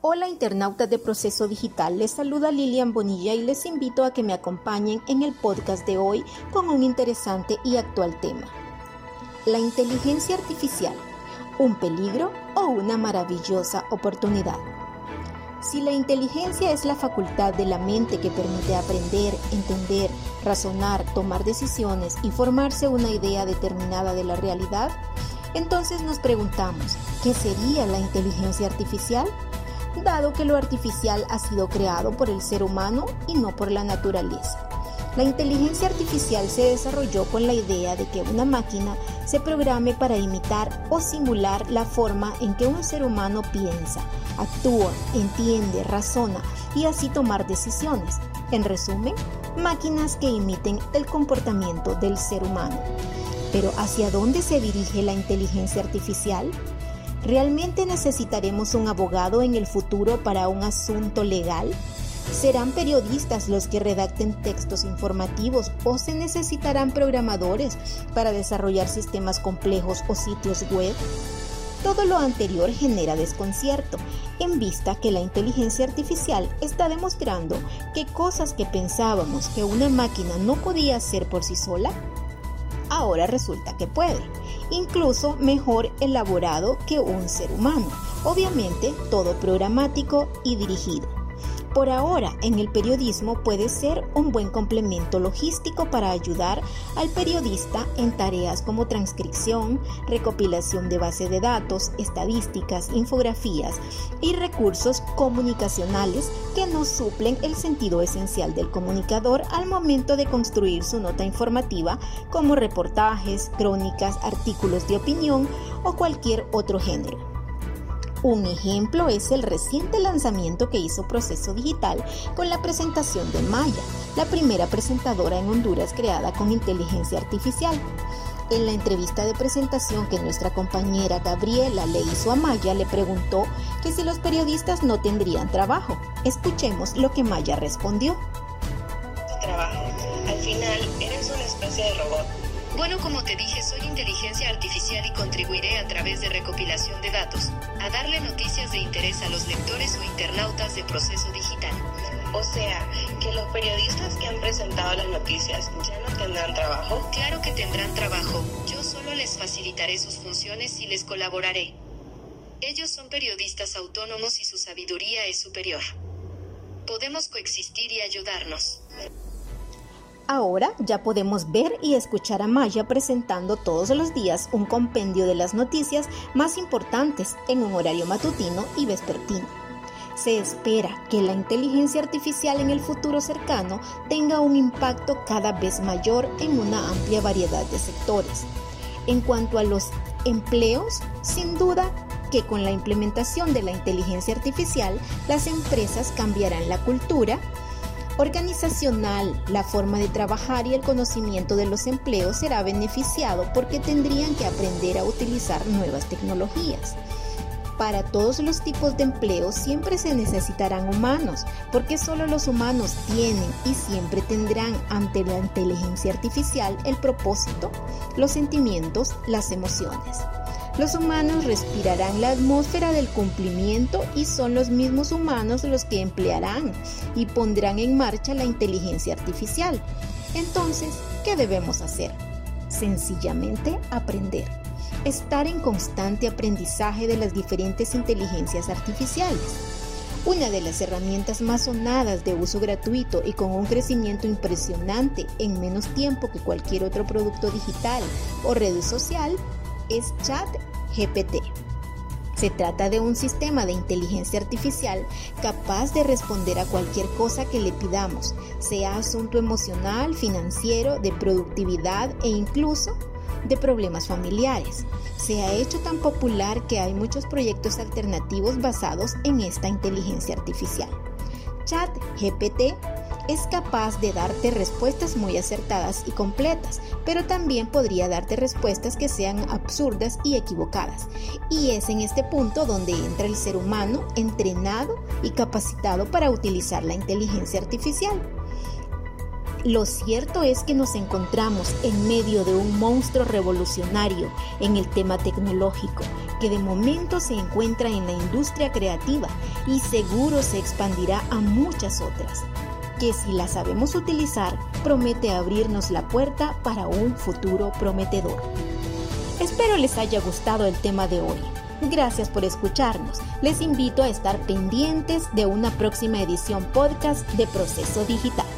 Hola internautas de Proceso Digital, les saluda Lilian Bonilla y les invito a que me acompañen en el podcast de hoy con un interesante y actual tema. La inteligencia artificial, ¿un peligro o una maravillosa oportunidad? Si la inteligencia es la facultad de la mente que permite aprender, entender, razonar, tomar decisiones y formarse una idea determinada de la realidad, entonces nos preguntamos, ¿qué sería la inteligencia artificial? dado que lo artificial ha sido creado por el ser humano y no por la naturaleza. La inteligencia artificial se desarrolló con la idea de que una máquina se programe para imitar o simular la forma en que un ser humano piensa, actúa, entiende, razona y así tomar decisiones. En resumen, máquinas que imiten el comportamiento del ser humano. Pero ¿hacia dónde se dirige la inteligencia artificial? ¿Realmente necesitaremos un abogado en el futuro para un asunto legal? ¿Serán periodistas los que redacten textos informativos o se necesitarán programadores para desarrollar sistemas complejos o sitios web? Todo lo anterior genera desconcierto, en vista que la inteligencia artificial está demostrando que cosas que pensábamos que una máquina no podía hacer por sí sola, ahora resulta que puede, incluso mejor elaborado que un ser humano, obviamente todo programático y dirigido por ahora en el periodismo puede ser un buen complemento logístico para ayudar al periodista en tareas como transcripción, recopilación de base de datos, estadísticas, infografías y recursos comunicacionales que nos suplen el sentido esencial del comunicador al momento de construir su nota informativa como reportajes, crónicas, artículos de opinión o cualquier otro género. Un ejemplo es el reciente lanzamiento que hizo Proceso Digital con la presentación de Maya, la primera presentadora en Honduras creada con inteligencia artificial. En la entrevista de presentación que nuestra compañera Gabriela le hizo a Maya, le preguntó que si los periodistas no tendrían trabajo. Escuchemos lo que Maya respondió. Trabajo. Al final, eres una especie de robot bueno, como te dije, soy inteligencia artificial y contribuiré a través de recopilación de datos a darle noticias de interés a los lectores o internautas de proceso digital. O sea, que los periodistas que han presentado las noticias ya no tendrán trabajo. Claro que tendrán trabajo. Yo solo les facilitaré sus funciones y les colaboraré. Ellos son periodistas autónomos y su sabiduría es superior. Podemos coexistir y ayudarnos. Ahora ya podemos ver y escuchar a Maya presentando todos los días un compendio de las noticias más importantes en un horario matutino y vespertino. Se espera que la inteligencia artificial en el futuro cercano tenga un impacto cada vez mayor en una amplia variedad de sectores. En cuanto a los empleos, sin duda que con la implementación de la inteligencia artificial, las empresas cambiarán la cultura, organizacional, la forma de trabajar y el conocimiento de los empleos será beneficiado porque tendrían que aprender a utilizar nuevas tecnologías. Para todos los tipos de empleo siempre se necesitarán humanos, porque solo los humanos tienen y siempre tendrán ante la inteligencia artificial el propósito, los sentimientos, las emociones. Los humanos respirarán la atmósfera del cumplimiento y son los mismos humanos los que emplearán y pondrán en marcha la inteligencia artificial. Entonces, ¿qué debemos hacer? Sencillamente aprender. Estar en constante aprendizaje de las diferentes inteligencias artificiales. Una de las herramientas más sonadas de uso gratuito y con un crecimiento impresionante en menos tiempo que cualquier otro producto digital o red social es ChatGPT. Se trata de un sistema de inteligencia artificial capaz de responder a cualquier cosa que le pidamos, sea asunto emocional, financiero, de productividad e incluso de problemas familiares. Se ha hecho tan popular que hay muchos proyectos alternativos basados en esta inteligencia artificial. ChatGPT es capaz de darte respuestas muy acertadas y completas, pero también podría darte respuestas que sean absurdas y equivocadas. Y es en este punto donde entra el ser humano entrenado y capacitado para utilizar la inteligencia artificial. Lo cierto es que nos encontramos en medio de un monstruo revolucionario en el tema tecnológico, que de momento se encuentra en la industria creativa y seguro se expandirá a muchas otras, que si la sabemos utilizar promete abrirnos la puerta para un futuro prometedor. Espero les haya gustado el tema de hoy. Gracias por escucharnos. Les invito a estar pendientes de una próxima edición podcast de Proceso Digital.